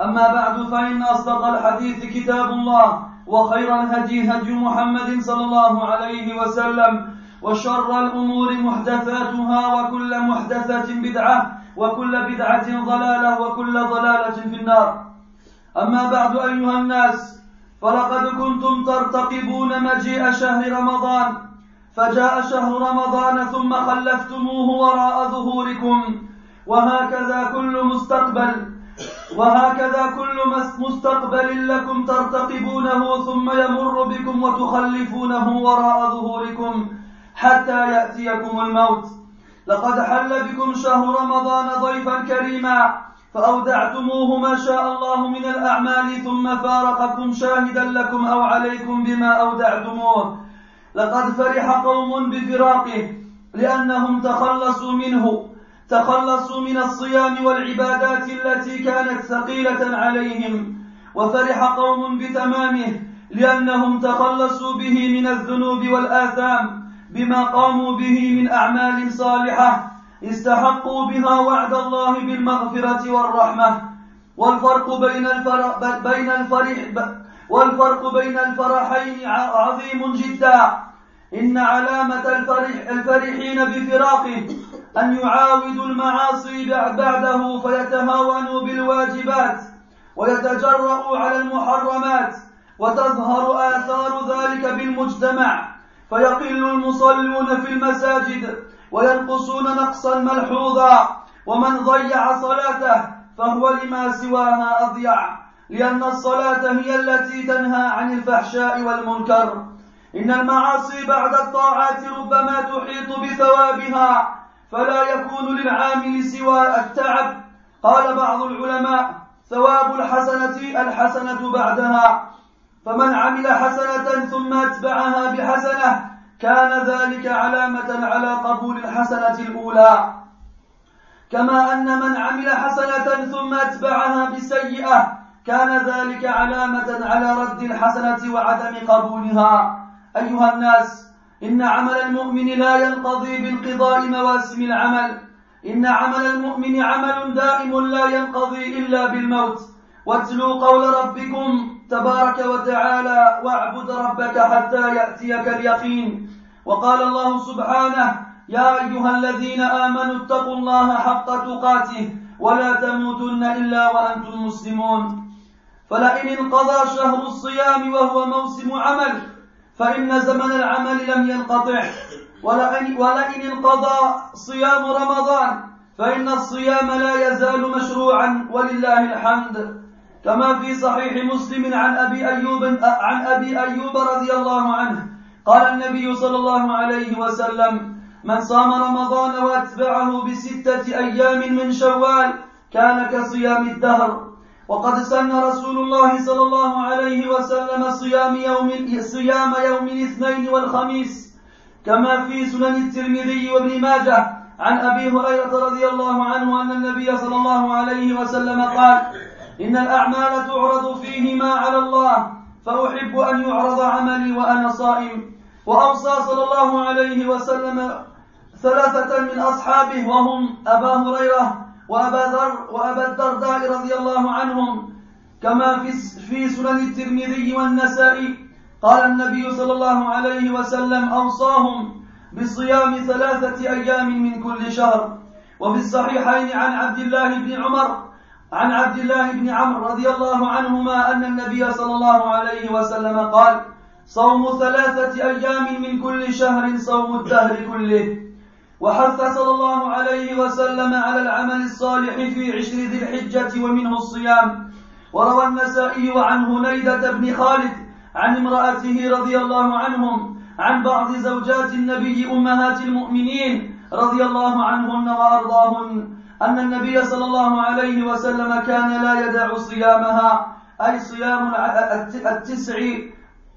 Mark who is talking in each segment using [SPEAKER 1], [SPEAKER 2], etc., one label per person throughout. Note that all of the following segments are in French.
[SPEAKER 1] أما بعد فإن أصدق الحديث كتاب الله وخير الهدي هدي محمد صلى الله عليه وسلم وشر الأمور محدثاتها وكل محدثة بدعة وكل بدعة ضلالة وكل ضلالة في النار. أما بعد أيها الناس فلقد كنتم ترتقبون مجيء شهر رمضان فجاء شهر رمضان ثم خلفتموه وراء ظهوركم وهكذا كل مستقبل. وهكذا كل مستقبل لكم ترتقبونه ثم يمر بكم وتخلفونه وراء ظهوركم حتى يأتيكم الموت. لقد حل بكم شهر رمضان ضيفا كريما فأودعتموه ما شاء الله من الأعمال ثم فارقكم شاهدا لكم أو عليكم بما أودعتموه. لقد فرح قوم بفراقه لأنهم تخلصوا منه. تخلصوا من الصيام والعبادات التي كانت ثقيلة عليهم وفرح قوم بتمامه لأنهم تخلصوا به من الذنوب والآثام بما قاموا به من أعمال صالحة استحقوا بها وعد الله بالمغفرة والرحمة والفرق بين الفرح بين الفرح والفرق بين الفرحين عظيم جدا إن علامة الفرح الفرحين بفراقه أن يعاودوا المعاصي بعده فيتهاونوا بالواجبات ويتجرؤوا على المحرمات وتظهر آثار ذلك بالمجتمع. فيقل المصلون في المساجد وينقصون نقصا ملحوظا ومن ضيع صلاته فهو لما سواها أضيع لأن الصلاة هي التي تنهى عن الفحشاء والمنكر. إن المعاصي بعد الطاعات ربما تحيط بثوابها فلا يكون للعامل سوى التعب. قال بعض العلماء ثواب الحسنة الحسنة بعدها. فمن عمل حسنة ثم أتبعها بحسنة كان ذلك علامة على قبول الحسنة الأولى. كما أن من عمل حسنة ثم أتبعها بسيئة كان ذلك علامة على رد الحسنة وعدم قبولها. أيها الناس إن عمل المؤمن لا ينقضي بانقضاء مواسم العمل. إن عمل المؤمن عمل دائم لا ينقضي إلا بالموت. واتلوا قول ربكم تبارك وتعالى واعبد ربك حتى يأتيك اليقين. وقال الله سبحانه يا أيها الذين آمنوا اتقوا الله حق تقاته ولا تموتن إلا وأنتم مسلمون. فلئن انقضى شهر الصيام وهو موسم عمل فإن زمن العمل لم ينقطع. ولئن, ولئن انقضى صيام رمضان فإن الصيام لا يزال مشروعا ولله الحمد. كما في صحيح مسلم عن أبي أيوب عن أبي أيوب رضي الله عنه قال النبي صلى الله عليه وسلم من صام رمضان وأتبعه بستة أيام من شوال كان كصيام الدهر. وقد سن رسول الله صلى الله عليه وسلم صيام يوم صيام يوم الاثنين والخميس كما في سنن الترمذي وابن ماجه عن أبي هريرة رضي الله عنه أن النبي صلى الله عليه وسلم قال إن الأعمال تعرض فيهما على الله فأحب أن يعرض عملي وأنا صائم. وأوصى صلى الله عليه وسلم ثلاثة من أصحابه وهم أبا هريرة وأبا ذر وأبا الدرداء رضي الله عنهم كما في في سنن الترمذي والنسائي قال النبي صلى الله عليه وسلم أوصاهم بصيام ثلاثة أيام من كل شهر. وفي الصحيحين عن عبد الله بن عمر عن عبد الله بن عمرو رضي الله عنهما أن النبي صلى الله عليه وسلم قال صوم ثلاثة أيام من كل شهر صوم الدهر كله. وحث صلى الله عليه وسلم على العمل الصالح في عشر ذي الحجة ومنه الصيام. وروى النسائي عن هنيدة بن خالد عن امرأته رضي الله عنهم عن بعض زوجات النبي أمهات المؤمنين رضي الله عنهن وأرضاهن أن النبي صلى الله عليه وسلم كان لا يدع صيامها أي صيام التسع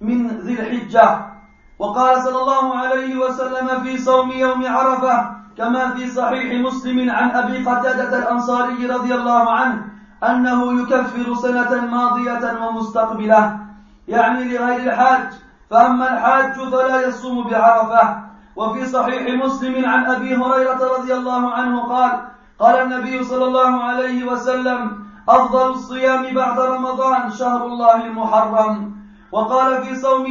[SPEAKER 1] من ذي الحجة. وقال صلى الله عليه وسلم في صوم يوم عرفة كما في صحيح مسلم عن أبي قتادة الأنصاري رضي الله عنه أنه يكفر سنة ماضية ومستقبلة. يعني لغير الحاج فأما الحاج فلا يصوم بعرفة. وفي صحيح مسلم عن أبي هريرة رضي الله عنه قال قال النبي صلى الله عليه وسلم أفضل الصيام بعد رمضان شهر الله المحرم. وقال في صوم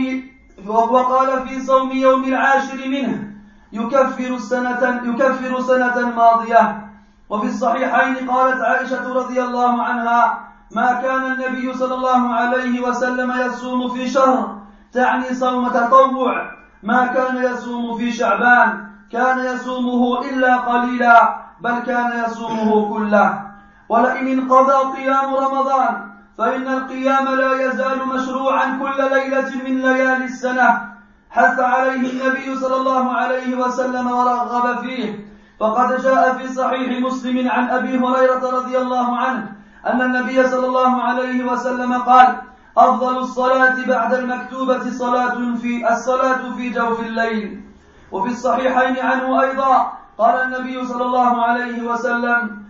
[SPEAKER 1] وقال في صوم يوم العاشر منه يكفر سنة يكفر سنة ماضية. وفي الصحيحين قالت عائشة رضي الله عنها ما كان النبي صلى الله عليه وسلم يصوم في شهر تعني صوم تطوع. ما كان يصوم في شعبان كان يصومه إلا قليلا بل كان يصومه كله. ولئن انقضى قيام رمضان فإن القيام لا يزال مشروعا كل ليلة من ليالي السنة حث عليه النبي صلى الله عليه وسلم ورغب فيه. فقد جاء في صحيح مسلم عن أبي هريرة رضي الله عنه أن النبي صلى الله عليه وسلم قال أفضل الصلاة بعد المكتوبة صلاة في الصلاة في جوف الليل. وفي الصحيحين عنه أيضا قال النبي صلى الله عليه وسلم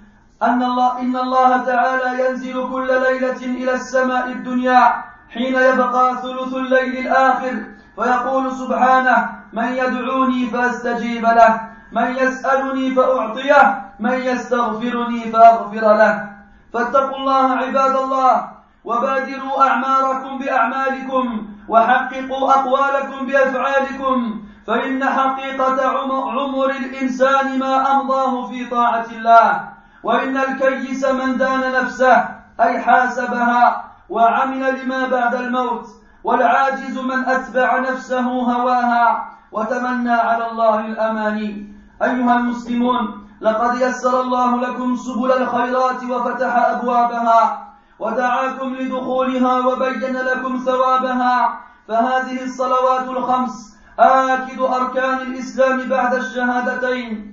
[SPEAKER 1] أن الله إن الله تعالى ينزل كل ليلة إلى السماء الدنيا حين يبقى ثلث الليل الآخر فيقول سبحانه من يدعوني فأستجيب له من يسألني فأعطيه من يستغفرني فأغفر له. فاتقوا الله عباد الله وبادروا أعماركم بأعمالكم وحققوا أقوالكم بأفعالكم فإن حقيقة عمر الإنسان ما أمضاه في طاعة الله. وإن الكيس من دان نفسه أي حاسبها وعمل لما بعد الموت والعاجز من أتبع نفسه هواها وتمنى على الله الأماني أيها المسلمون لقد يسر الله لكم سبل الخيرات وفتح أبوابها ودعاكم لدخولها وبين لكم ثوابها فهذه الصلوات الخمس آكد أركان الإسلام بعد الشهادتين.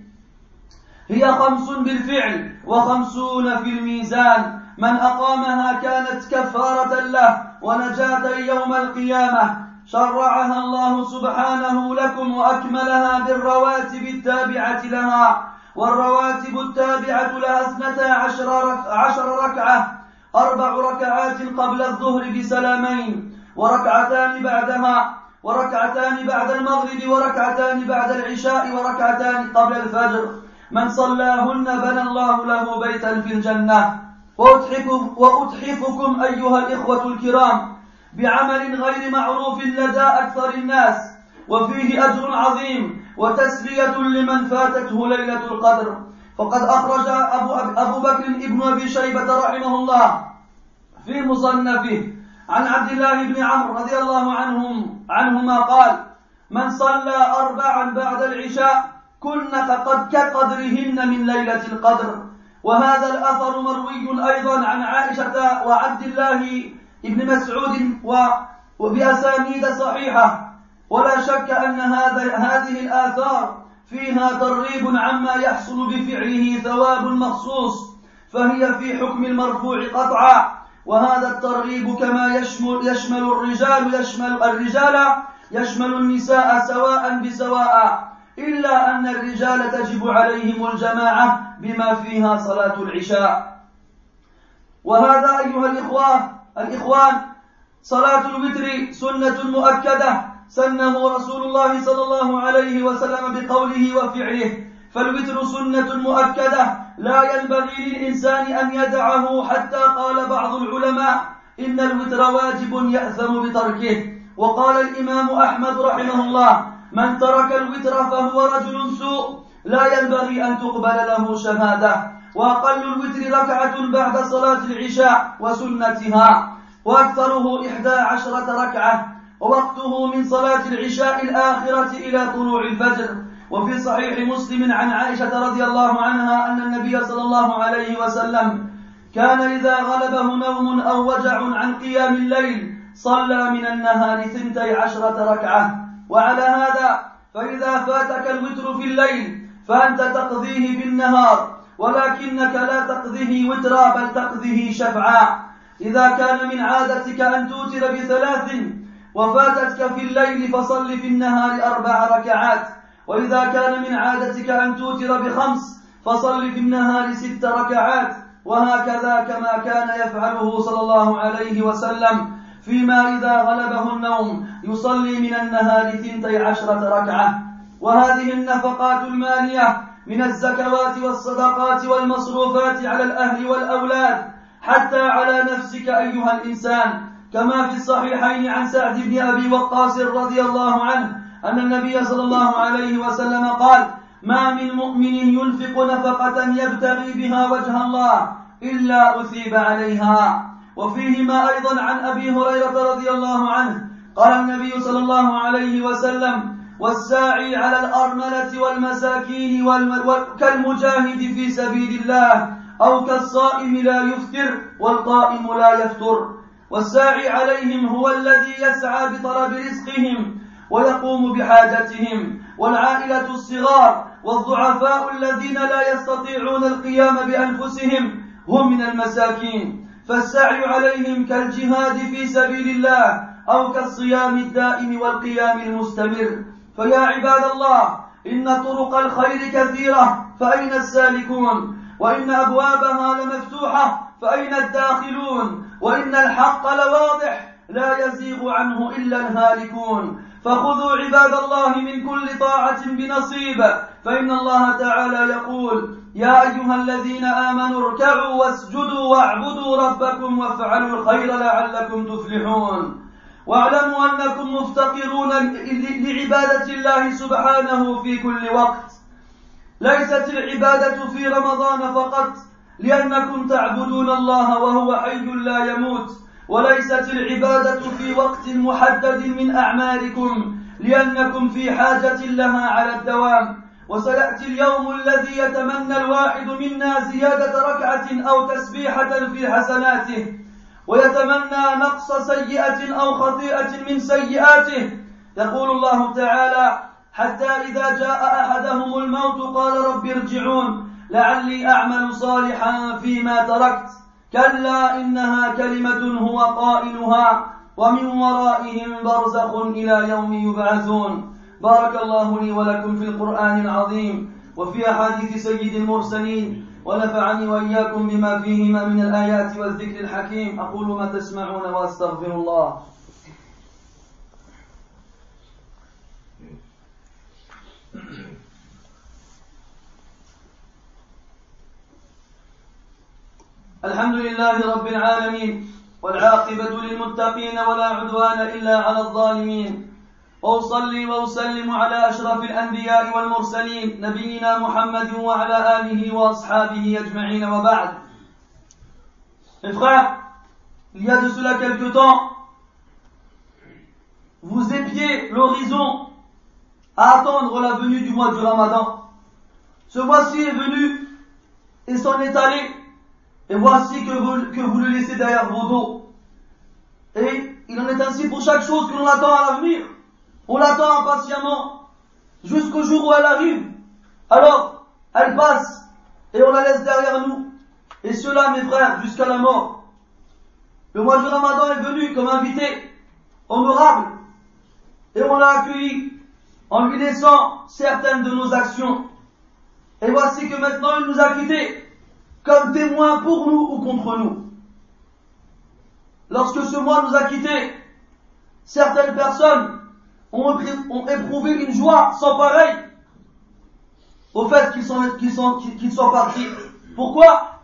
[SPEAKER 1] هي خمس بالفعل وخمسون في الميزان. من أقامها كانت كفارة له ونجاة يوم القيامة. شرعها الله سبحانه لكم وأكملها بالرواتب التابعة لها. والرواتب التابعة لها اثنتا عشر, عشر ركعة. أربع ركعات قبل الظهر بسلامين. وركعتان بعدها. وركعتان بعد المغرب. وركعتان بعد العشاء. وركعتان قبل الفجر. من صلاهن بنى الله له بيتا في الجنة. وأتحفكم أيها الإخوة الكرام بعمل غير معروف لدى أكثر الناس وفيه أجر عظيم وتسلية لمن فاتته ليلة القدر. فقد أخرج أبو, أبو بكر ابن أبي شيبة رحمه الله في مصنفه عن عبد الله بن عمرو رضي الله عنهم عنهما قال من صلى أربعا بعد العشاء كن قد كقدرهن من ليلة القدر. وهذا الأثر مروي أيضا عن عائشة وعبد الله بن مسعود وبأسانيد صحيحة. ولا شك أن هذا هذه الآثار فيها ترغيب عما يحصل بفعله ثواب مخصوص فهي في حكم المرفوع قطعا. وهذا الترغيب كما يشمل يشمل الرجال يشمل الرجال يشمل النساء سواء بسواء. إلا أن الرجال تجب عليهم الجماعة بما فيها صلاة العشاء. وهذا أيها الإخوة الإخوان صلاة الوتر سنة مؤكدة. سنه رسول الله صلى الله عليه وسلم بقوله وفعله. فالوتر سنة مؤكدة. لا ينبغي للإنسان أن يدعه حتى قال بعض العلماء إن الوتر واجب يأثم بتركه. وقال الإمام أحمد رحمه الله من ترك الوتر فهو رجل سوء لا ينبغي أن تقبل له شهادة. وأقل الوتر ركعة بعد صلاة العشاء وسنتها. وأكثره إحدى عشرة ركعة. ووقته من صلاة العشاء الآخرة إلى طلوع الفجر. وفي صحيح مسلم عن عائشة رضي الله عنها أن النبي صلى الله عليه وسلم كان إذا غلبه نوم أو وجع عن قيام الليل صلى من النهار ثنتي عشرة ركعة. وعلى هذا فإذا فاتك الوتر في الليل فأنت تقضيه بالنهار ولكنك لا تقضيه وترا بل تقضيه شفعا. إذا كان من عادتك أن توتر بثلاث وفاتتك في الليل فصل في النهار أربع ركعات. وإذا كان من عادتك أن توتر بخمس فصل في النهار ست ركعات. وهكذا كما كان يفعله صلى الله عليه وسلم. فيما إذا غلبه النوم يصلي من النهار ثنتي عشرة ركعة. وهذه النفقات المالية من الزكوات والصدقات والمصروفات على الأهل والأولاد حتى على نفسك أيها الإنسان. كما في الصحيحين عن سعد بن أبي وقاص رضي الله عنه أن النبي صلى الله عليه وسلم قال ما من مؤمن ينفق نفقة يبتغي بها وجه الله إلا أثيب عليها. وفيهما أيضا عن أبي هريرة رضي الله عنه قال النبي صلى الله عليه وسلم والساعي على الأرملة والمساكين كالمجاهد في سبيل الله أو كالصائم لا يفطر والقائم لا يفطر. والساعي عليهم هو الذي يسعى بطلب رزقهم ويقوم بحاجتهم والعائلة الصغار والضعفاء الذين لا يستطيعون القيام بأنفسهم هم من المساكين. فالسعي عليهم كالجهاد في سبيل الله أو كالصيام الدائم والقيام المستمر. فيا عباد الله إن طرق الخير كثيرة فأين السالكون؟ وإن أبوابها لمفتوحة فأين الداخلون؟ وإن الحق لواضح لا يزيغ عنه إلا الهالكون. فخذوا عباد الله من كل طاعة بنصيب. فإن الله تعالى يقول يا أيها الذين آمنوا اركعوا واسجدوا واعبدوا ربكم وافعلوا الخير لعلكم تفلحون. واعلموا أنكم مفتقرون لعبادة الله سبحانه في كل وقت. ليست العبادة في رمضان فقط لأنكم تعبدون الله وهو حي لا يموت. وليست العبادة في وقت محدد من أعمالكم لأنكم في حاجة لها على الدوام. وسيأتي اليوم الذي يتمنى الواحد منا زيادة ركعة أو تسبيحة في حسناته. ويتمنى نقص سيئة أو خطيئة من سيئاته. يقول الله تعالى حتى إذا جاء أحدهم الموت قال رب ارجعون لعلي أعمل صالحا فيما تركت كلا إنها كلمة هو قائلها ومن ورائهم برزخ إلى يوم يبعثون. بارك الله لي ولكم في القرآن العظيم وفي أحاديث سيد المرسلين ونفعني وإياكم بما فيهما من الآيات والذكر الحكيم. أقول ما تسمعون وأستغفر الله. الحمد لله رب العالمين والعاقبة للمتقين ولا عدوان إلا على الظالمين وأصلي وأسلم على أشرف الأنبياء والمرسلين نبينا محمد وعلى آله وأصحابه أجمعين وبعد Mes frères, il y a de cela quelque temps, vous épiez l'horizon à attendre la venue du mois du Ramadan. Ce mois-ci est venu et s'en est allé, et voici que vous, le laissez derrière vos dos. Et il en est ainsi pour chaque chose que l'on attend à l'avenir. On l'attend impatiemment jusqu'au jour où elle arrive. Alors, elle passe et on la laisse derrière nous. Et cela, mes frères, jusqu'à la mort. Le mois du Ramadan est venu comme invité honorable et on l'a accueilli en lui laissant certaines de nos actions. Et voici que maintenant il nous a quittés comme témoin pour nous ou contre nous. Lorsque ce mois nous a quittés, certaines personnes ont, éprouvé une joie sans pareil au fait qu'ils sont, partis. Pourquoi?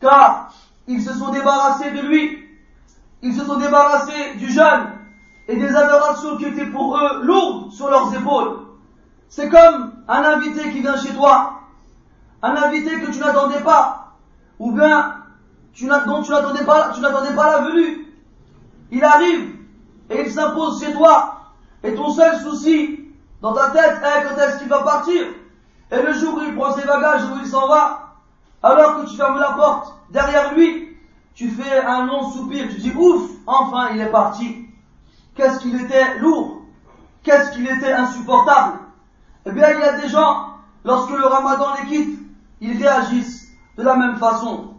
[SPEAKER 1] Car ils se sont débarrassés de lui, ils se sont débarrassés du jeune et des adorations qui étaient pour eux lourdes sur leurs épaules. C'est comme un invité qui vient chez toi, un invité que tu n'attendais pas, ou bien tu n'attendais pas, la venue. Il arrive et il s'impose chez toi, et ton seul souci dans ta tête est quand est-ce qu'il va partir, et le jour où il prend ses bagages, où il s'en va, alors que tu fermes la porte derrière lui, tu fais un long soupir, tu dis ouf, enfin il est parti. Qu'est-ce qu'il était lourd, qu'est-ce qu'il était insupportable. Eh bien, il y a des gens, lorsque le ramadan les quitte, ils réagissent de la même façon.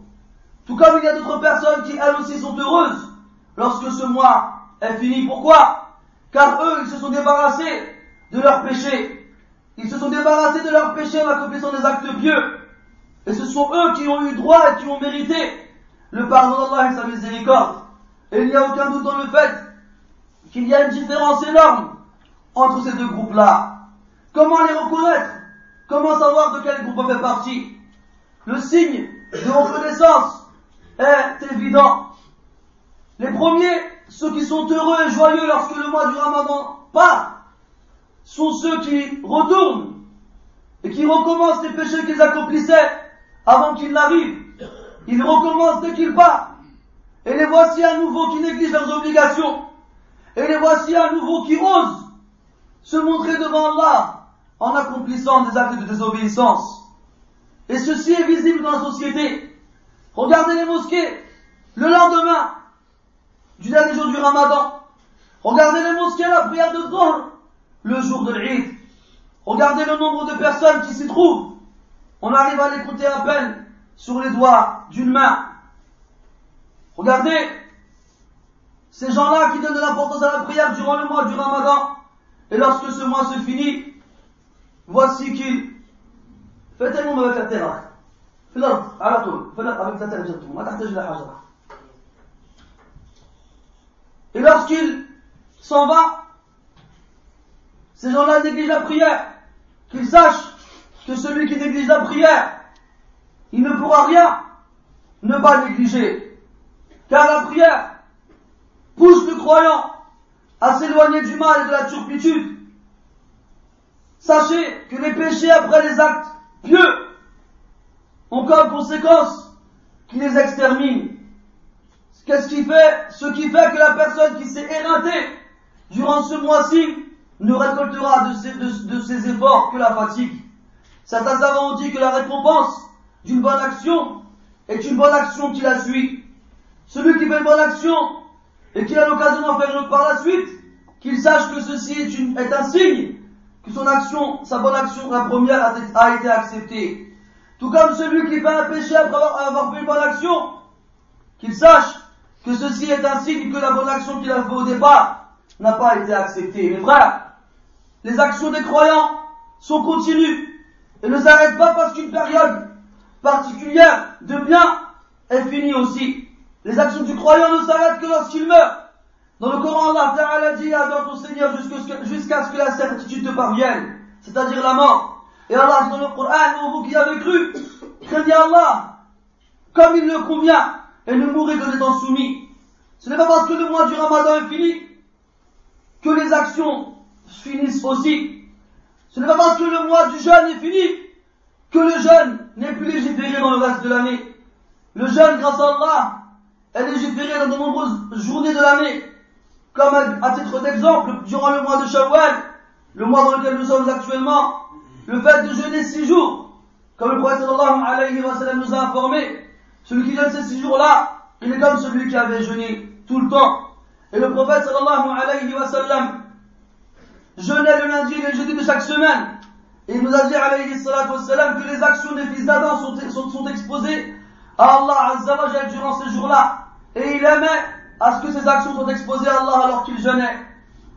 [SPEAKER 1] Tout comme il y a d'autres personnes qui, elles aussi, sont heureuses lorsque ce mois est fini. Pourquoi? Car eux, ils se sont débarrassés de leurs péchés. Ils se sont débarrassés de leurs péchés en accomplissant des actes pieux. Et ce sont eux qui ont eu droit et qui ont mérité le pardon d'Allah et sa miséricorde. Et il n'y a aucun doute dans le fait qu'il y a une différence énorme entre ces deux groupes-là. Comment les reconnaître? Comment savoir de quel groupe on fait partie? Le signe de reconnaissance est évident. Les premiers, ceux qui sont heureux et joyeux lorsque le mois du ramadan part, sont ceux qui retournent et qui recommencent les péchés qu'ils accomplissaient avant qu'ils n'arrivent. Ils recommencent dès qu'ils partent. Et les voici à nouveau qui négligent leurs obligations. Et les voici à nouveau qui osent se montrer devant Allah en accomplissant des actes de désobéissance. Et ceci est visible dans la société. Regardez les mosquées. Le lendemain du dernier jour du ramadan. Regardez les mosquées à la prière de Dhuhr. Le jour de l'Eid. Regardez le nombre de personnes qui s'y trouvent. On arrive à les compter à peine sur les doigts d'une main. Regardez ces gens-là qui donnent de l'importance à la prière durant le mois du ramadan. Et lorsque ce mois se finit, voici qu'ils faites un avec la terre. في الأرض على طول في الأرض avec la terre directement ما تحتاج إلى حجرة Et lorsqu'il s'en va, ces gens-là négligent la prière. Qu'ils sachent que celui qui néglige la prière, il ne pourra rien ne pas négliger. Car la prière pousse le croyant à s'éloigner du mal et de la turpitude. Sachez que les péchés après les actes pieux ont comme conséquence qu'ils les exterminent. Qu'est-ce qui fait Ce qui fait que la personne qui s'est éreintée durant ce mois-ci ne récoltera de ses, efforts que la fatigue? Certains savants ont dit que la récompense d'une bonne action est une bonne action qui la suit. Celui qui fait une bonne action et qui a l'occasion d'en faire une par la suite, qu'il sache que ceci est, un signe que son action, sa bonne action, la première, a, été acceptée. Tout comme celui qui fait un péché après avoir, fait une bonne action, qu'il sache que ceci est un signe que la bonne action qu'il a fait au départ n'a pas été acceptée. Mes frères, les actions des croyants sont continues et ne s'arrêtent pas parce qu'une période particulière de bien est finie aussi. Les actions du croyant ne s'arrêtent que lorsqu'il meurt. Dans le Coran, Allah Ta'ala dit adore ton Seigneur jusqu'à ce que la certitude te parvienne, c'est-à-dire la mort. Et Allah dans le Coran, vous qui avez cru, craignez Allah, comme il le convient, et ne mourrez que étant soumis. Ce n'est pas parce que le mois du Ramadan est fini que les actions finissent aussi. Ce n'est pas parce que le mois du jeûne est fini que le jeûne n'est plus légiféré dans le reste de l'année. Le jeûne, grâce à Allah, est légiféré dans de nombreuses journées de l'année. Comme à titre d'exemple, durant le mois de Shawwal, le mois dans lequel nous sommes actuellement, le fait de jeûner six jours, comme le prophète sallallahu alayhi wa sallam nous a informé, celui qui jeûne ces six jours-là, il est comme celui qui avait jeûné tout le temps. Et le prophète sallallahu alayhi wa sallam jeûnait le lundi et le jeudi de chaque semaine. Et il nous a dit alayhi salatu que les actions des fils d'Adam sont, sont, exposées à Allah azza durant ces jours-là. Et il aimait à ce que ces actions soient exposées à Allah alors qu'il jeûnait.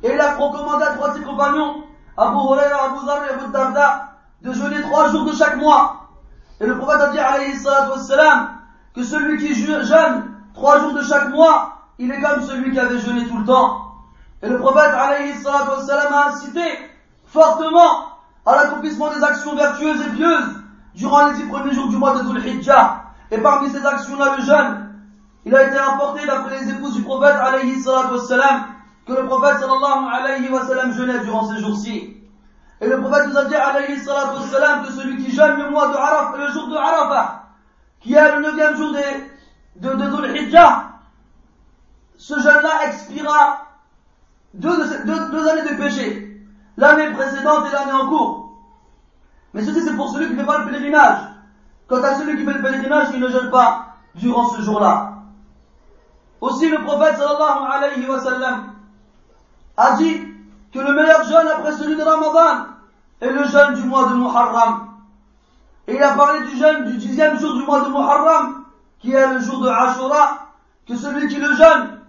[SPEAKER 1] Et il a recommandé à trois de ses compagnons, Abu Huraira, Abu Dhar et Abu Darda, de jeûner trois jours de chaque mois. Et le prophète a dit alayhi salatu wa sallam que celui qui jeûne trois jours de chaque mois, il est comme celui qui avait jeûné tout le temps. Et le prophète alayhi sallam a incité fortement à l'accomplissement des actions vertueuses et pieuses durant les dix premiers jours du mois de Dhul Hijjah. Et parmi ces actions-là, le jeûne, il a été importé d'après les épouses du prophète alayhi sallam que le prophète sallallahu alayhi wa sallam jeûnait durant ces jours-ci. Et le prophète nous a dit alayhi sallam que celui qui jeûne le mois de Arafah, le jour de Arafah, qui est le neuvième jour de, de, de ce jeûne-là expira deux, deux, années de péché, l'année précédente et l'année en cours. Mais ceci c'est pour celui qui ne fait pas le pèlerinage. Quant à celui qui fait le pèlerinage, il ne jeûne pas durant ce jour-là. Aussi le prophète sallallahu alayhi wa sallam a dit que le meilleur jeûne après celui de Ramadan est le jeûne du mois de Muharram. Et il a parlé du jeûne du dixième jour du mois de Muharram, qui est le jour de Ashura, que celui qui le jeûne,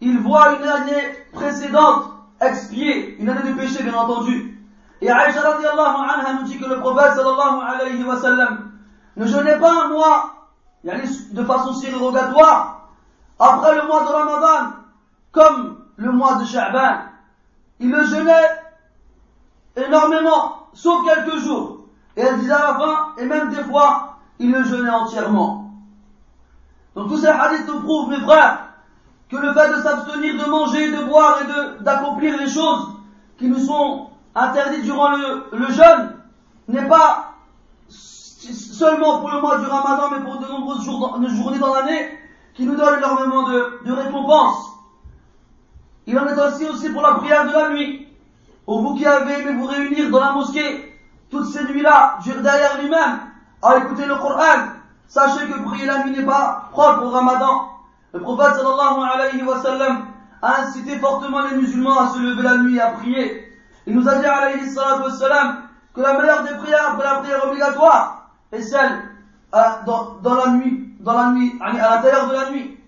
[SPEAKER 1] il voit une année précédente expier, une année de péché bien entendu. Et Aïcha radiallahu anha nous dit que le prophète sallallahu alayhi wa sallam ne jeûnait pas un mois, de façon surrogatoire, après le mois de Ramadan, comme le mois de Sha'ban. Il le jeûnait énormément, sauf quelques jours. Et elle disait à la fin, et même des fois, il le jeûnait entièrement. Donc tous ces hadiths nous prouvent, mes frères, que le fait de s'abstenir de manger, de boire et d'accomplir les choses qui nous sont interdites durant le, le jeûne n'est pas seulement pour le mois du ramadan, mais pour de nombreuses journées dans l'année qui nous donnent énormément de, de récompenses. Il en est ainsi aussi pour la prière de la nuit. Pour vous qui avez aimé vous réunir dans la mosquée toutes ces nuits-là, derrière lui-même, à écouter le Coran, sachez que prier la nuit n'est pas propre au ramadan. Le prophète sallallahu alayhi wa sallam a incité fortement les musulmans à se lever la nuit et à prier. Il nous a dit alayhi wa sallam que la meilleure des prières après la prière obligatoire est celle euh, dans, dans, la nuit, dans la nuit, à l'intérieur de la nuit.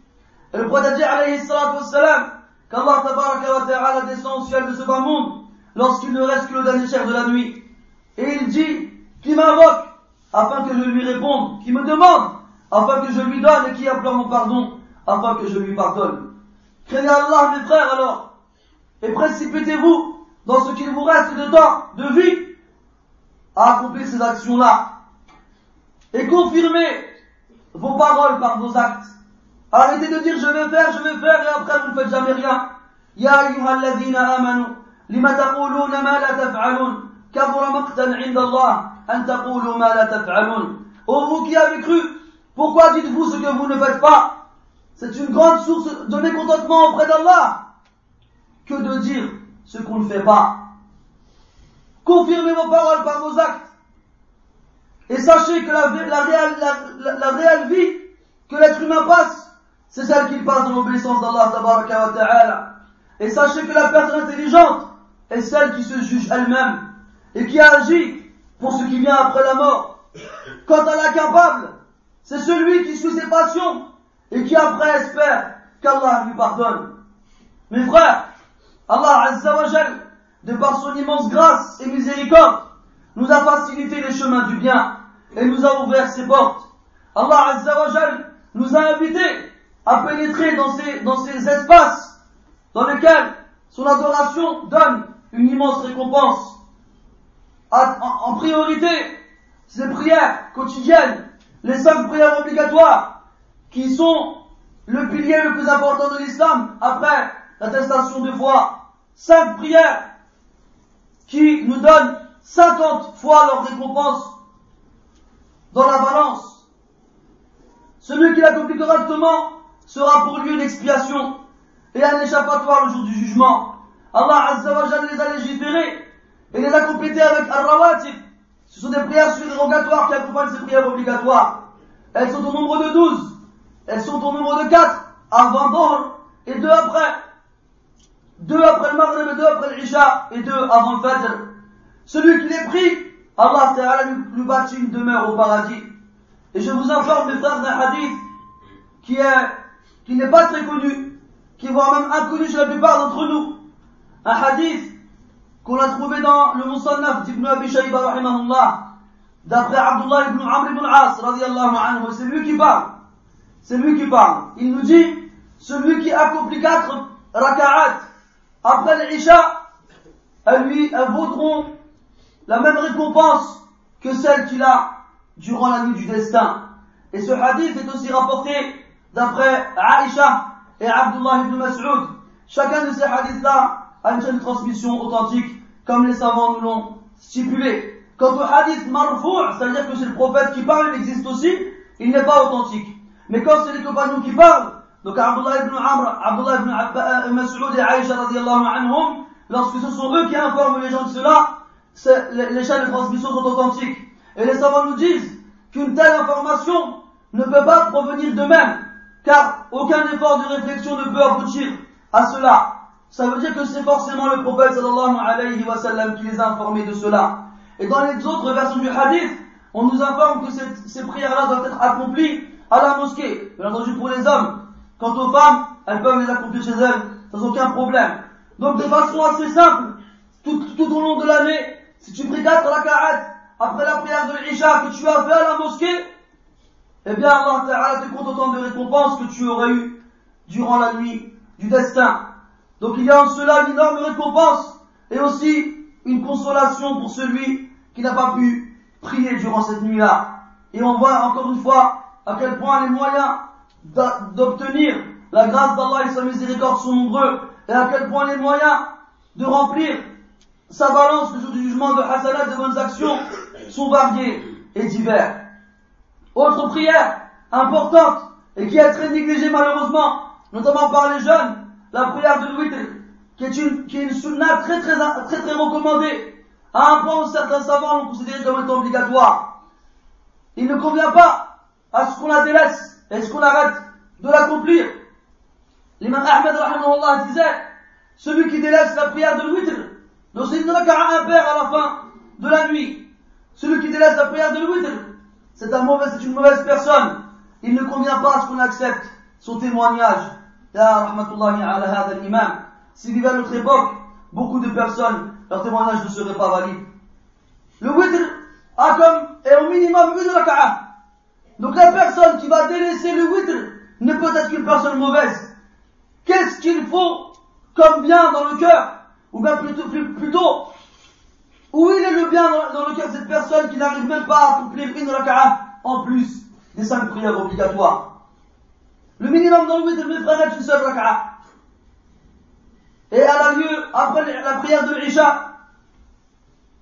[SPEAKER 1] Et le prophète a dit alayhi wa sallam qu'Allah wa descend au ciel de ce bas monde lorsqu'il ne reste que le dernier tiers de la nuit. Et il dit, qui m'invoque afin que je lui réponde, qui me demande afin que je lui donne et qui implore mon pardon afin que je lui pardonne. Craignez Allah, mes frères, alors, et précipitez-vous dans ce qu'il vous reste de temps, de vie, à accomplir ces actions-là. Et confirmez vos paroles par vos actes. Arrêtez de dire je vais faire, je vais faire, et après vous ne faites jamais rien. Taf'alun? Oh vous qui avez cru, pourquoi dites-vous ce que vous ne faites pas? C'est une grande source de mécontentement auprès d'Allah que de dire ce qu'on ne fait pas? Confirmez vos paroles par vos actes. Et sachez que la, réelle vie que l'être humain passe, c'est celle qu'il passe dans l'obéissance d'Allah. Et sachez que la personne intelligente est celle qui se juge elle-même et qui agit pour ce qui vient après la mort. Quant à l'incapable, c'est celui qui suit ses passions et qui après espère qu'Allah lui pardonne. Mes frères, Allah Azza de par son immense grâce et miséricorde, nous a facilité les chemins du bien et nous a ouvert ses portes. Allah Azza wa nous a invités à pénétrer dans ces, dans ces espaces dans lesquels son adoration donne une immense récompense en, priorité ces prières quotidiennes, les cinq prières obligatoires, qui sont le pilier le plus important de l'islam après l'attestation de foi. Cinq prières qui nous donnent 50 fois leur récompense dans la balance. Celui qui l'accomplit correctement sera pour lui une expiation et un échappatoire le jour du jugement. Allah Azza wa les a légiférés et les a complétés avec al-rawatib. Ce sont des prières surérogatoires qui accompagnent ces prières obligatoires. Elles sont au nombre de douze. Elles sont au nombre de quatre. Avant Dhuhr et deux après. Deux après le Maghrib et deux après l'Isha et deux avant le Fajr. Celui qui les prie, Allah Ta'ala lui, bâtit une demeure au paradis. Et je vous informe, mes frères, d'un hadith qui est, qui n'est pas très connu, qui est voire même inconnu chez la plupart d'entre nous. Un hadith qu'on a trouvé dans le Musannaf d'Ibn Abi Shayba d'après Abdullah ibn Amr ibn As radiallahu anhu, c'est lui qui parle. C'est lui qui parle. Il nous dit, celui qui accomplit quatre raka'at après l'Isha, elles lui, elles vaudront la même récompense que celle qu'il a durant la nuit du destin. Et ce hadith est aussi rapporté d'après Aisha et Abdullah ibn Mas'ud. Chacun de ces hadiths-là a une de transmission authentique comme les savants nous l'ont stipulé. Quant au hadith marfou', c'est-à-dire que c'est le prophète qui parle, il existe aussi, il n'est pas authentique. Mais quand c'est les compagnons qui parlent, donc Abdullah ibn Amr, Abdullah ibn euh, Mas'ud et Aïcha radiallahu anhum, lorsque ce sont eux qui informent les gens de cela, les chaînes de transmission sont authentiques. Et les savants nous disent qu'une telle information ne peut pas provenir d'eux-mêmes, car aucun effort de réflexion ne peut aboutir à cela. Ça veut dire que c'est forcément le prophète sallallahu alayhi wa sallam qui les a informés de cela. Et dans les autres versions du hadith, on nous informe que ces, prières-là doivent être accomplies à la mosquée. Bien entendu pour les hommes. Quant aux femmes, elles peuvent les accomplir chez elles sans aucun problème. Donc de façon assez simple, tout, tout au long de l'année, si tu pries quatre raka'at après la prière de l'Isha que tu as fait à la mosquée, eh bien Allah Ta'ala te compte autant de récompenses que tu aurais eu durant la nuit du destin. Donc il y a en cela une énorme récompense et aussi une consolation pour celui qui n'a pas pu prier durant cette nuit-là. Et on voit encore une fois à quel point les moyens d'obtenir la grâce d'Allah et sa miséricorde sont nombreux et à quel point les moyens de remplir sa balance le jour du jugement de hasanat de bonnes actions sont variés et divers. Autre prière importante et qui est très négligée malheureusement, notamment par les jeunes, la prière de l'huître, qui est une, qui est une sunna très très très très recommandée, à un point où certains savants l'ont considérée comme étant obligatoire. Il ne convient pas à ce qu'on la délaisse et ce qu'on arrête de l'accomplir. L'imam Ahmed disait, celui qui délaisse la prière de l'huître, donc c'est une raka'a impair à la fin de la nuit. Celui qui délaisse la prière de l'huître, c'est un mauvais, c'est une mauvaise personne. Il ne convient pas à ce qu'on accepte son témoignage. Ya rahmatullahi ala hadha l'imam. Si vivait à notre époque, beaucoup de personnes, leur témoignage ne serait pas valide. Le a comme, est au minimum une raka'a. Donc la personne qui va délaisser le witr ne peut être qu'une personne mauvaise. Qu'est-ce qu'il faut comme bien dans le cœur? Ou bien plutôt, plutôt où il est le bien dans, le cœur de cette personne qui n'arrive même pas à accomplir une raka'a en plus des cinq prières obligatoires Le minimum dans le witr, mes frères, est une seule raka'a. Et elle a lieu après la prière de l'Isha.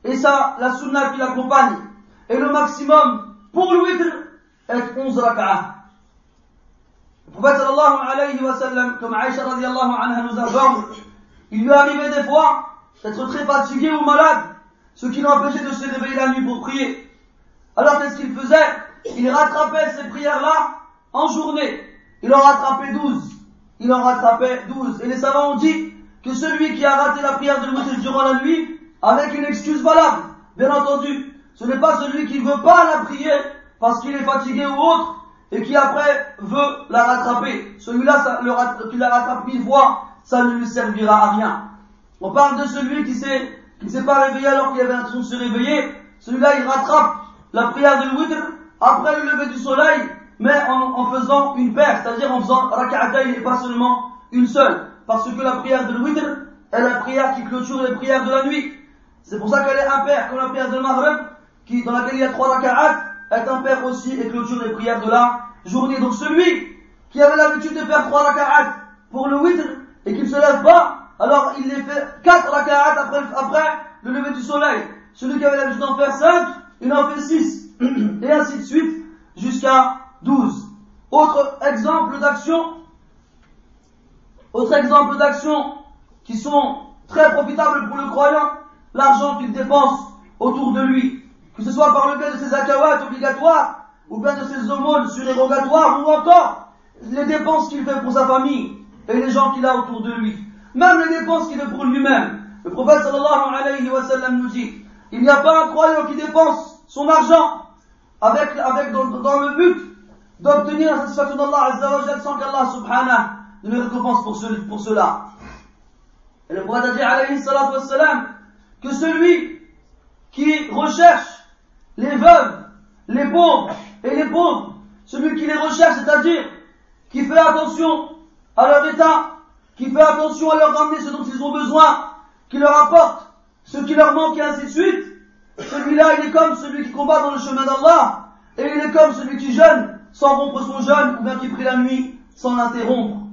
[SPEAKER 1] Et ça, la sunna qui l'accompagne. Et le maximum pour le witr est 11 raka'a. Le prophète sallallahu alayhi wa sallam, comme Aïcha radiallahu anha nous informe, il lui arrivait des fois d'être très fatigué ou malade, ce qui l'empêchait de se réveiller la nuit pour prier. Alors qu'est-ce qu'il faisait? Il rattrapait ces prières-là en journée. Il en rattrapait 12. Il en rattrapait 12. Et les savants ont dit que celui qui a raté la prière de l'outil durant la nuit, avec une excuse valable, bien entendu, ce n'est pas celui qui ne veut pas la prier parce qu'il est fatigué ou autre, et qui après veut la rattraper. Celui-là, qui la rattrape mille fois, ça ne lui servira à rien. On parle de celui qui ne s'est pas réveillé alors qu'il avait l'intention de se réveiller. Celui-là, il rattrape la prière de l'ouïtre après le lever du soleil, mais en, faisant une paire, c'est-à-dire en faisant raka'atayn et pas seulement une seule. Parce que la prière de l'ouïtre est la prière qui clôture les prières de la nuit. C'est pour ça qu'elle est impaire, comme la prière de Maghreb, qui, dans laquelle il y a trois raka'at, est impair aussi et clôture les prières de la journée. Donc celui qui avait l'habitude de faire trois raka'at pour le witr et qui ne se lève pas, alors il les fait quatre raka'at après, après le lever du soleil. Celui qui avait l'habitude d'en faire cinq, il en fait six. Et ainsi de suite jusqu'à douze. Autre exemple d'action, autre exemple d'action qui sont très profitables pour le croyant, l'argent qu'il dépense autour de lui que ce soit par le biais de ses akawats obligatoires, ou bien de ses aumônes surérogatoires, ou encore les dépenses qu'il fait pour sa famille et les gens qu'il a autour de lui. Même les dépenses qu'il fait pour lui-même. Le prophète sallallahu alayhi wa sallam nous dit, il n'y a pas un croyant qui dépense son argent avec, avec dans, le but d'obtenir la satisfaction d'Allah azza sans qu'Allah subhanahu ne le récompense pour, pour cela. Et le prophète a dit alayhi salatu wa sallam, que celui qui recherche les veuves, les pauvres et les pauvres, celui qui les recherche, c'est-à-dire qui fait attention à leur état, qui fait attention à leur ramener ce dont ils ont besoin, qui leur apporte ce qui leur manque et ainsi de suite, celui-là, il est comme celui qui combat dans le chemin d'Allah, et il est comme celui qui jeûne sans rompre son jeûne, ou bien qui prie la nuit sans l'interrompre.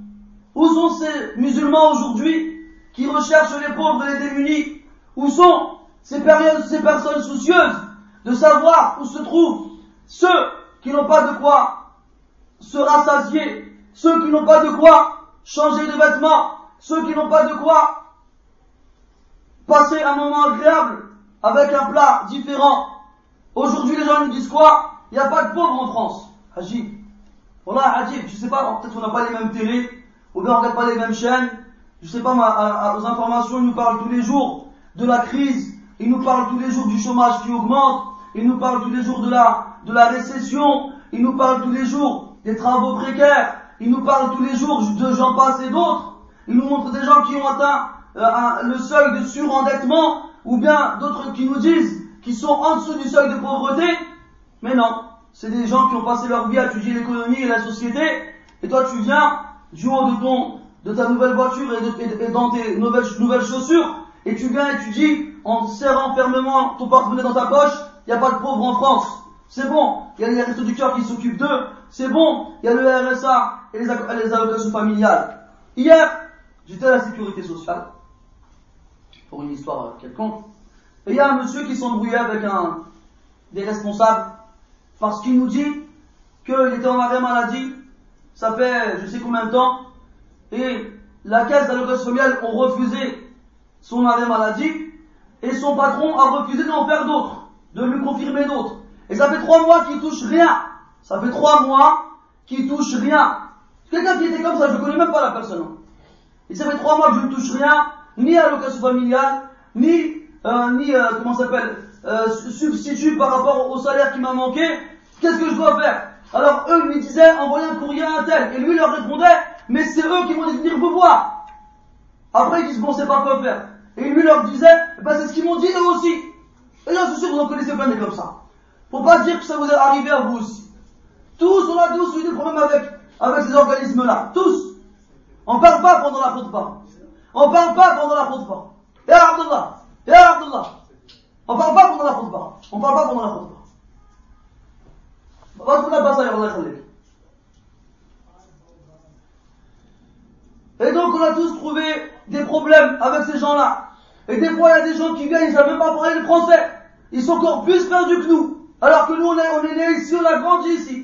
[SPEAKER 1] Où sont ces musulmans aujourd'hui qui recherchent les pauvres et les démunis? Où sont ces, personnes soucieuses de savoir où se trouvent ceux qui n'ont pas de quoi se rassasier ceux qui n'ont pas de quoi changer de vêtements, ceux qui n'ont pas de quoi passer un moment agréable avec un plat différent. Aujourd'hui, les gens nous disent quoi? Il n'y a pas de pauvres en France. Hajib. Voilà, Hajib, je sais pas, peut-être qu'on n'a pas les mêmes télés, ou bien on regarde pas les mêmes chaînes. Je sais pas, aux informations, ils nous parlent tous les jours de la crise, ils nous parlent tous les jours du chômage qui augmente, ils nous parlent tous les jours de la, de la récession, ils nous parlent tous les jours des travaux précaires, ils nous parlent tous les jours de gens passés d'autres, ils nous montrent des gens qui ont atteint euh, le seuil de surendettement, ou bien d'autres qui nous disent qu'ils sont en dessous du seuil de pauvreté, mais non, c'est des gens qui ont passé leur vie à étudier l'économie et la société, et toi tu viens du haut de ton, de ta nouvelle voiture et, dans tes nouvelles, nouvelles chaussures, et tu viens et tu dis, en serrant fermement ton porte-monnaie dans ta poche, il n'y a pas de pauvres en France. C'est bon, il y a les restos du cœur qui s'occupent d'eux. C'est bon, il y a le RSA et les, allocations familiales. Hier, j'étais à la sécurité sociale, pour une histoire quelconque, et il y a un monsieur qui s'embrouillait avec un des responsables, parce qu'il nous dit qu'il était en arrêt maladie, ça fait je sais combien de temps, et la caisse d'allocation familiale ont refusé son arrêt maladie, et son patron a refusé d'en faire d'autres, de lui confirmer d'autres. Et ça fait trois mois qu'il touche rien. Ça fait trois mois qu'il touche rien. Quelqu'un qui était comme ça, je ne connais même pas la personne. Et ça fait trois mois que je ne touche rien, ni à l'occasion familiale, ni, euh, ni euh, comment s'appelle, euh, substitut par rapport au salaire qui m'a manqué. Qu'est-ce que je dois faire? Alors eux lui disaient, envoyez un courrier à un tel. Et lui leur répondait, mais c'est eux qui vont venir vous voir. Après ils disent, bon, c'est pas quoi faire. Et lui leur disait, eh ben, c'est ce qu'ils m'ont dit eux aussi. Et là, je suis sûr que vous en connaissez plein des comme ça. Faut pas dire que ça vous est arrivé à vous aussi. Tous, on a tous eu des problèmes avec, avec ces organismes-là. Tous. On parle pas pendant la pas. On parle pas pendant la pas. Ya Abdullah. Ya Abdullah. On parle pas pendant la pas. On parle pas pendant la khutbah. Et donc on a tous trouvé des problèmes avec ces gens-là. Et des fois, il y a des gens qui viennent, ils savent même pas parler le français. Ils sont encore plus perdus que nous. Alors que nous, on est, on est nés ici, on a grandi ici.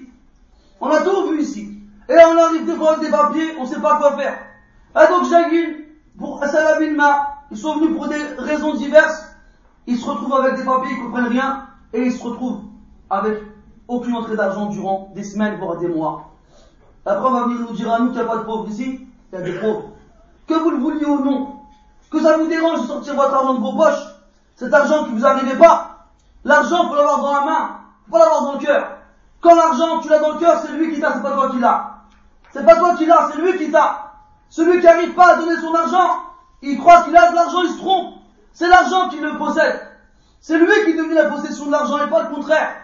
[SPEAKER 1] On a tout vu ici. Et on arrive avec des papiers, on sait pas quoi faire. Ah donc, Jagin, pour Salabilma, ils sont venus pour des raisons diverses. Ils se retrouvent avec des papiers, ils comprennent rien. Et ils se retrouvent avec aucune entrée d'argent durant des semaines, voire des mois. Après, on va venir nous dire à nous qu'il n'y a pas de pauvres ici. Il y a des pauvres. Que vous le vouliez ou non, que ça vous dérange de sortir votre argent de vos poches, cet argent qui vous arrivait pas, l'argent, faut l'avoir dans la main, faut pas l'avoir dans le cœur. Quand l'argent, tu l'as dans le cœur, c'est lui qui t'a, c'est pas toi qui l'as. C'est pas toi qui l'as, c'est lui qui t'a. Celui qui arrive pas à donner son argent, il croit qu'il a de l'argent, il se trompe. C'est l'argent qui le possède. C'est lui qui devient la possession de l'argent et pas le contraire.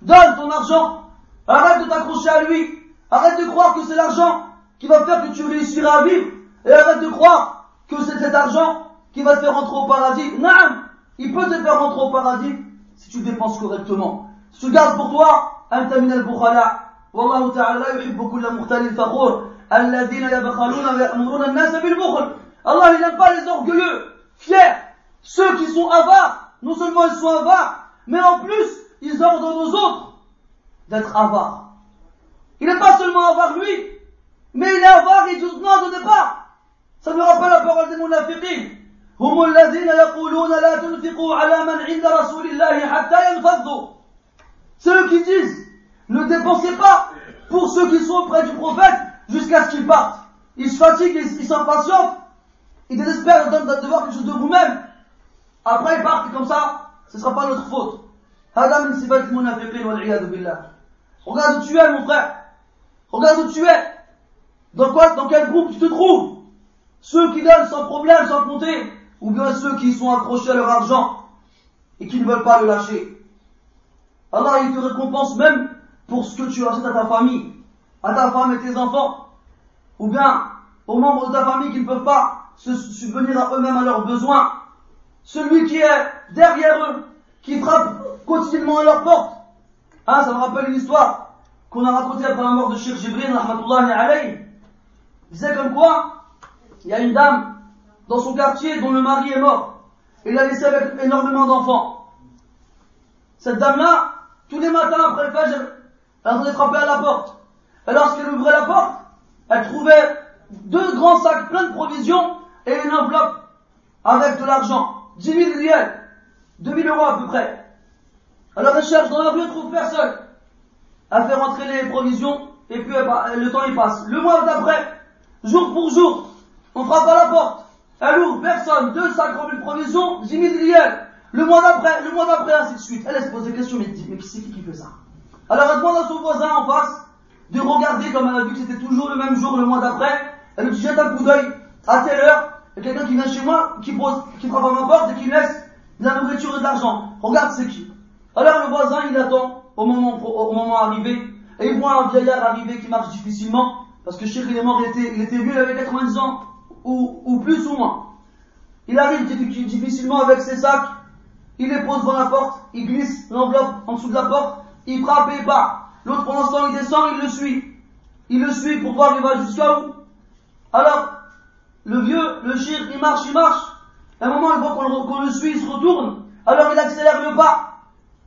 [SPEAKER 1] Donne ton argent. Arrête de t'accrocher à lui. Arrête de croire que c'est l'argent qui va faire que tu réussiras à vivre. Et arrête de croire que c'est cet argent qui va te faire rentrer au paradis. Non, il peut te faire rentrer au paradis si tu dépenses correctement. Si tu gardes pour toi, أنت من البخلاء والله تعالى لا يحب كل مختال فخور الذين يبخلون ويأمرون الناس بالبخل Allah il n'aime pas les orgueilleux, fiers, ceux qui sont avares. Non seulement ils sont avares, mais en plus ils ordonnent aux autres d'être avares. Il n'est pas seulement avare lui, mais il est avare et non au départ. Ça me rappelle la parole des munafiqin. هم الذين يقولون لا تنفقوا على من عند رسول الله حتى ينفضوا Ceux qui disent ne dépensez pas pour ceux qui sont auprès du prophète jusqu'à ce qu'ils partent. Ils se fatiguent, ils s'impatientent, ils désespèrent de, voir quelque chose de vous-même. Après ils partent comme ça, ce ne sera pas notre faute. Regarde où tu es mon frère. Regarde où tu es. Dans dans quel groupe tu te trouves? Ceux qui donnent sans problème, sans compter, ou bien ceux qui sont accrochés à leur argent et qui ne veulent pas le lâcher. Allah, il te récompense même pour ce que tu achètes à ta famille, à ta femme et tes enfants, ou bien aux membres de ta famille qui ne peuvent pas se subvenir à eux-mêmes à leurs besoins. Celui qui est derrière eux, qui frappe quotidiennement à leur porte. Hein, ça me rappelle une histoire qu'on a racontée après la mort de Sheikh Jibril, alayhi. Il disait comme quoi, il y a une dame dans son quartier dont le mari est mort. Et il a laissé avec énormément d'enfants. Cette dame-là, tous les matins après le fajr, elle venait frapper à la porte. Et lorsqu'elle ouvrait la porte, elle trouvait deux grands sacs pleins de provisions et une enveloppe avec de l'argent. 10 000 riels, 2 000 euros à peu près. Alors elle cherche dans la rue, elle trouve personne. Elle fait rentrer les provisions et puis le temps il passe. Le mois d'après, jour pour jour, on frappe à la porte. Elle ouvre, personne, deux sacs remplis de provisions, 10 000 riels. Le mois d'après, le mois d'après, ainsi de suite. Elle, se pose des questions, mais mais c'est qui qui fait ça? Alors elle demande à son voisin en face de regarder, comme elle a vu que c'était toujours le même jour, le mois d'après. Elle lui dit, jette un coup d'œil, à telle heure, a quelqu'un qui vient chez moi, qui pose, qui frappe à ma porte et qui laisse de la nourriture et de l'argent. Regarde c'est qui. Alors le voisin, il attend au moment, au moment arrivé, et il voit un vieillard arriver qui marche difficilement, parce que Cheikh il est mort, il était, il était vieux, il avait 90 ans, ou, ou plus ou moins. Il arrive difficilement avec ses sacs, il les pose devant la porte, il glisse l'enveloppe en dessous de la porte, il frappe et part. L'autre, pendant ce temps, il descend, il le suit. Il le suit pour voir il va jusqu'à où. Alors, le vieux, le chir, il marche, il marche. À un moment, il voit qu'on le, suit, il se retourne. Alors, il accélère le pas.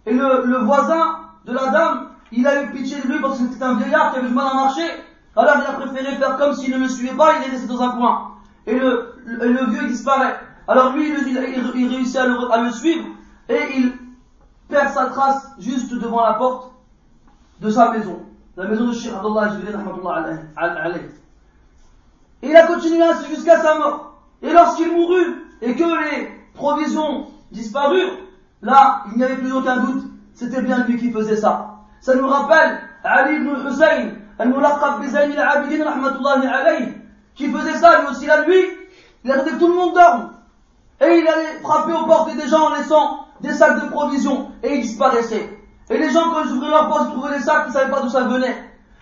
[SPEAKER 1] Et le, le voisin de la dame, il a eu pitié de lui parce que c'était un vieillard qui avait du mal à marcher. Alors, il a préféré faire comme s'il ne le suivait pas, il est resté dans un coin. Et le, le, vieux, disparaît. Alors, lui, il, il, réussit le, à le suivre et il perd sa trace juste devant la porte de sa maison, la maison de Sheikh Abdullah alayhi. Et il a continué ainsi jusqu'à sa mort. Et lorsqu'il mourut et que les provisions disparurent, là, il n'y avait plus aucun doute, c'était bien lui qui faisait ça. Ça nous rappelle Ali ibn Hussein, al-Mulaqab bizayn al-Abidin rahmatullahi alayhi, qui faisait ça lui aussi la nuit, il attendait que tout le monde dorme. Et il allait frapper aux portes des gens en laissant des sacs de provisions et il disparaissait. Et les gens, quand ils ouvraient leur porte, ils trouvaient des sacs, ils ne savaient pas d'où ça venait.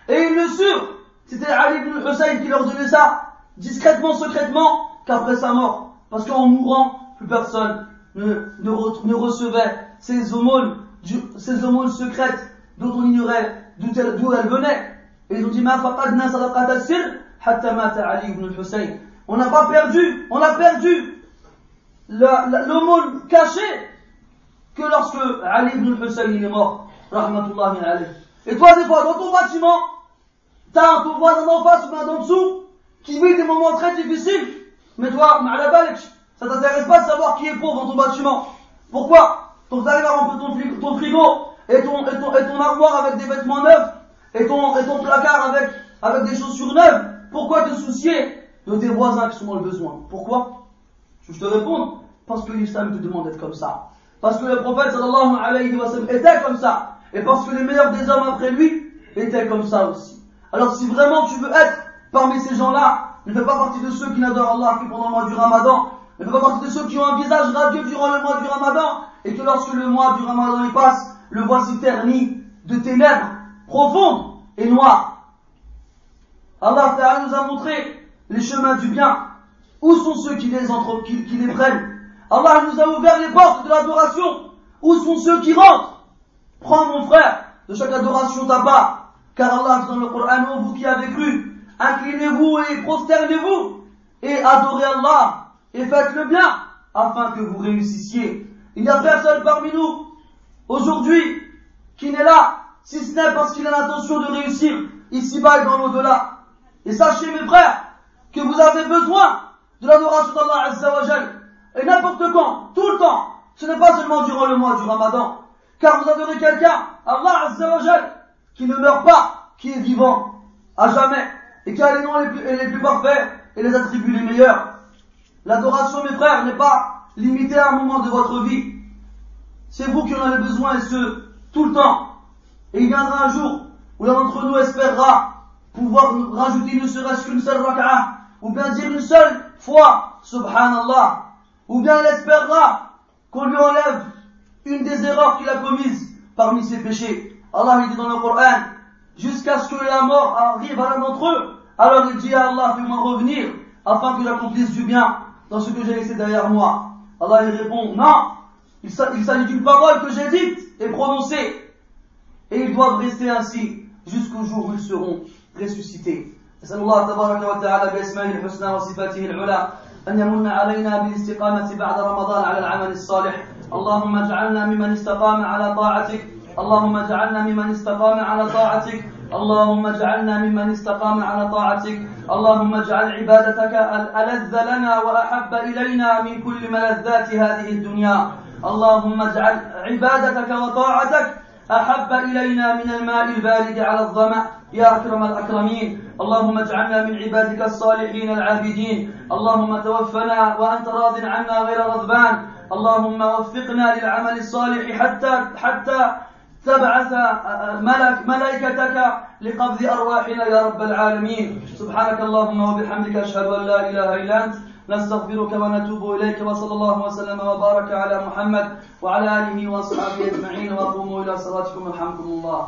[SPEAKER 1] Et ils le surent. C'était Ali ibn Hussein qui leur donnait ça, discrètement, secrètement, qu'après sa mort. Parce qu'en mourant, plus personne ne, ne, recevait ces aumônes, ces aumônes secrètes dont on ignorait d'où elles, venaient. Et ils ont dit, Ali ibn Hussein. On n'a pas perdu, on a perdu l'aumône cachée que lorsque Ali ibn Hussein est mort, rahmatullahi alayhi. Et toi, des fois, dans ton bâtiment, t'as ton voisin d'en face ou d'en dessous, qui vit des moments très difficiles, mais toi, ça t'intéresse pas de savoir qui est pauvre dans ton bâtiment. Pourquoi? Donc t'arrives à remplir ton frigo, et, ton, et, ton, et ton armoire avec des vêtements neufs, et ton, et ton placard avec, avec des chaussures neuves. Pourquoi te soucier de tes voisins qui sont dans le besoin? Pourquoi? Je te réponds, parce que l'islam te demande d'être comme ça. Parce que le prophète sallallahu alayhi wa sallam était comme ça. Et parce que les meilleurs des hommes après lui étaient comme ça aussi. Alors si vraiment tu veux être parmi ces gens-là, ne fais pas partie de ceux qui n'adorent Allah que pendant le mois du Ramadan, ne fais pas partie de ceux qui ont un visage radieux durant le mois du Ramadan, et que lorsque le mois du Ramadan y passe, le voici terni de ténèbres profondes et noires. Allah nous a montré les chemins du bien. Où sont ceux qui les, entre, qui les prennent? Allah nous a ouvert les portes de l'adoration. Où sont ceux qui rentrent? Prends mon frère de chaque adoration ta part. Car Allah dans le Coran, vous qui avez cru, inclinez-vous et prosternez-vous et adorez Allah et faites le bien afin que vous réussissiez. Il n'y a personne parmi nous aujourd'hui qui n'est là si ce n'est parce qu'il a l'intention de réussir ici-bas et dans l'au-delà. Et sachez mes frères que vous avez besoin de l'adoration d'Allah Azza wa et n'importe quand, tout le temps. Ce n'est pas seulement durant le mois du Ramadan, car vous adorez quelqu'un, Allah Azzawajal, qui ne meurt pas, qui est vivant à jamais, et qui a les noms les plus, parfaits et les attributs les meilleurs. L'adoration, mes frères, n'est pas limitée à un moment de votre vie. C'est vous qui en avez besoin, et ce, tout le temps. Et il viendra un jour où l'un d'entre nous espérera pouvoir rajouter ne serait-ce qu'une seule raka'a, ou bien dire une seule fois, subhanallah, ou bien elle espérera qu'on lui enlève une des erreurs qu'il a commises parmi ses péchés. Allah dit dans le Coran, jusqu'à ce que la mort arrive à l'un d'entre eux, alors il dit à Allah, fais-moi revenir, afin que j'accomplisse du bien dans ce que j'ai laissé derrière moi. Allah il répond, non, il s'agit d'une parole que j'ai dite et prononcée. Et ils doivent rester ainsi jusqu'au jour où ils seront ressuscités. أن يمن علينا بالاستقامة بعد رمضان على العمل الصالح. اللهم اجعلنا ممن استقام على طاعتك. اللهم اجعلنا ممن استقام على طاعتك. اللهم اجعلنا ممن استقام على طاعتك. اللهم اجعل عبادتك ألذ لنا وأحب إلينا من كل ملذات هذه الدنيا. اللهم اجعل عبادتك وطاعتك أحب إلينا من الماء البارد على الظمأ. يا أكرم الأكرمين. اللهم اجعلنا من عبادك الصالحين العابدين. اللهم توفنا وأنت راض عنا غير غضبان. اللهم وفقنا للعمل الصالح حتى حتى تبعث ملك ملائكتك لقبض أرواحنا يا رب العالمين. سبحانك اللهم وبحمدك أشهد أن لا إله إلا أنت. نستغفرك ونتوب إليك وصلى الله وسلم وبارك على محمد وعلى آله وأصحابه أجمعين. وقوموا إلى صلاتكم الحمد الله.